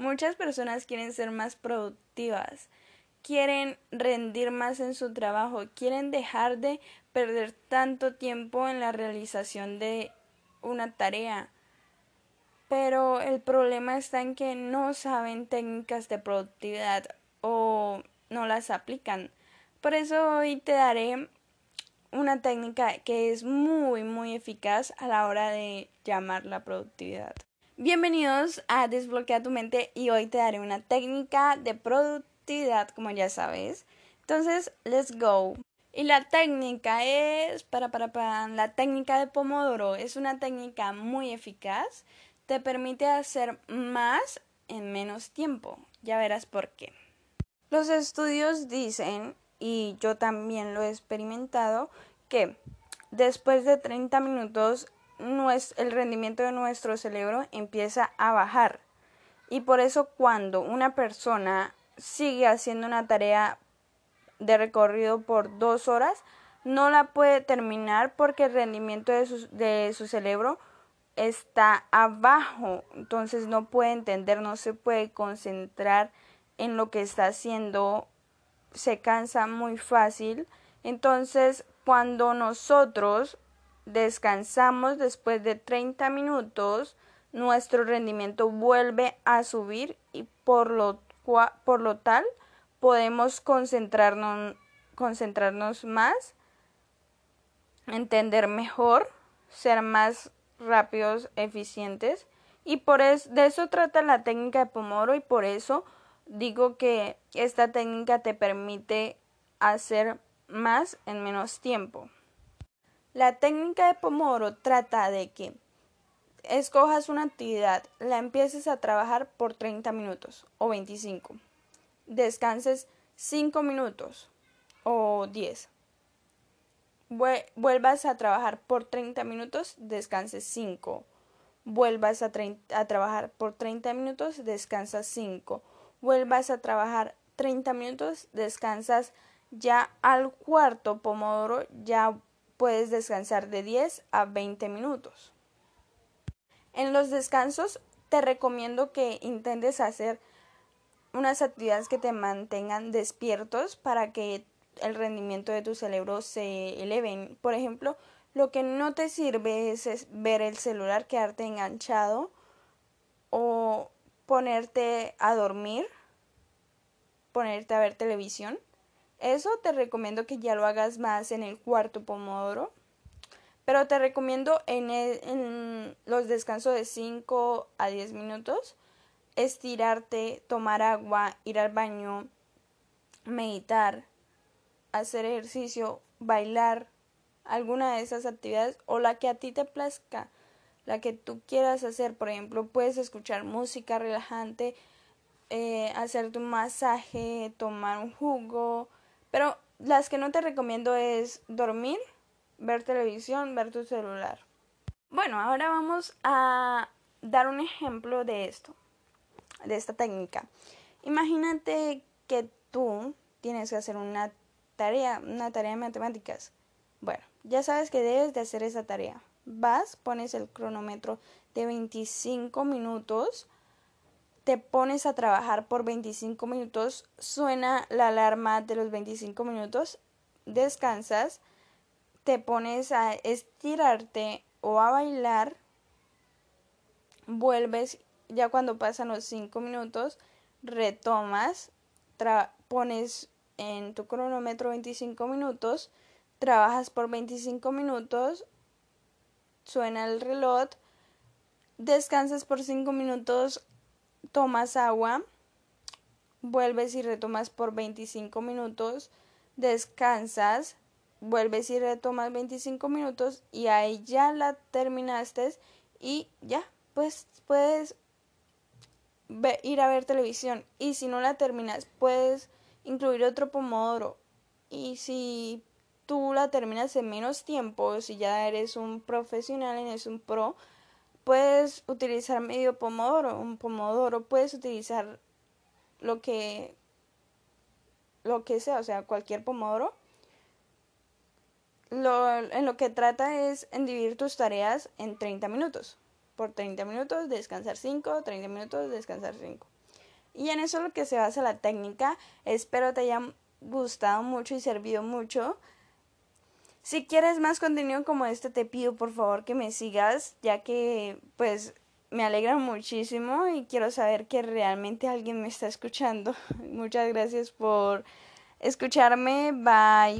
Muchas personas quieren ser más productivas, quieren rendir más en su trabajo, quieren dejar de perder tanto tiempo en la realización de una tarea. Pero el problema está en que no saben técnicas de productividad o no las aplican. Por eso hoy te daré una técnica que es muy muy eficaz a la hora de llamar la productividad. Bienvenidos a Desbloquea tu mente y hoy te daré una técnica de productividad como ya sabes. Entonces, let's go. Y la técnica es para para para la técnica de Pomodoro es una técnica muy eficaz, te permite hacer más en menos tiempo. Ya verás por qué. Los estudios dicen y yo también lo he experimentado, que después de 30 minutos el rendimiento de nuestro cerebro empieza a bajar. Y por eso cuando una persona sigue haciendo una tarea de recorrido por dos horas, no la puede terminar porque el rendimiento de su, de su cerebro está abajo. Entonces no puede entender, no se puede concentrar en lo que está haciendo se cansa muy fácil. Entonces, cuando nosotros descansamos después de 30 minutos, nuestro rendimiento vuelve a subir y por lo, por lo tal podemos concentrarnos, concentrarnos más, entender mejor, ser más rápidos, eficientes. Y por eso, de eso trata la técnica de Pomodoro y por eso digo que esta técnica te permite hacer más en menos tiempo. La técnica de Pomodoro trata de que escojas una actividad, la empieces a trabajar por 30 minutos o 25, descanses 5 minutos o 10, vuelvas a trabajar por 30 minutos, descanses 5, vuelvas a, a trabajar por 30 minutos, descansas 5, vuelvas a trabajar 30 minutos, descansas ya al cuarto pomodoro, ya puedes descansar de 10 a 20 minutos. En los descansos te recomiendo que intentes hacer unas actividades que te mantengan despiertos para que el rendimiento de tu cerebro se eleve. Por ejemplo, lo que no te sirve es, ver el celular, quedarte enganchado o ponerte a dormir, ponerte a ver televisión. Eso te recomiendo que ya lo hagas más en el cuarto pomodoro. Pero te recomiendo en, los descansos de 5 a 10 minutos estirarte, tomar agua, ir al baño, meditar, hacer ejercicio, bailar, alguna de esas actividades o la que a ti te plazca la que tú quieras hacer. Por ejemplo, puedes escuchar música relajante, eh, hacerte un masaje, tomar un jugo. Pero las que no te recomiendo es dormir, ver televisión, ver tu celular. Bueno, ahora vamos a dar un ejemplo de esto, de esta técnica. Imagínate que tú tienes que hacer una tarea, una tarea de matemáticas. Bueno, ya sabes que debes de hacer esa tarea vas, pones el cronómetro de 25 minutos, te pones a trabajar por 25 minutos, suena la alarma de los 25 minutos, descansas, te pones a estirarte o a bailar, vuelves ya cuando pasan los 5 minutos, retomas, pones en tu cronómetro 25 minutos, trabajas por 25 minutos, suena el reloj, descansas por 5 minutos, tomas agua, vuelves y retomas por 25 minutos, descansas, vuelves y retomas 25 minutos y ahí ya la terminaste y ya, pues puedes ir a ver televisión. Y si no la terminas puedes incluir otro pomodoro. Y si tú la terminas en menos tiempo, si ya eres un profesional, eres un pro, puedes utilizar medio pomodoro, un pomodoro, puedes utilizar lo que lo que sea, o sea, cualquier pomodoro. Lo, en lo que trata es en dividir tus tareas en 30 minutos. Por 30 minutos descansar 5, 30 minutos descansar 5. Y en eso es lo que se basa la técnica. Espero te haya gustado mucho y servido mucho. Si quieres más contenido como este, te pido por favor que me sigas, ya que pues me alegra muchísimo y quiero saber que realmente alguien me está escuchando. Muchas gracias por escucharme. Bye.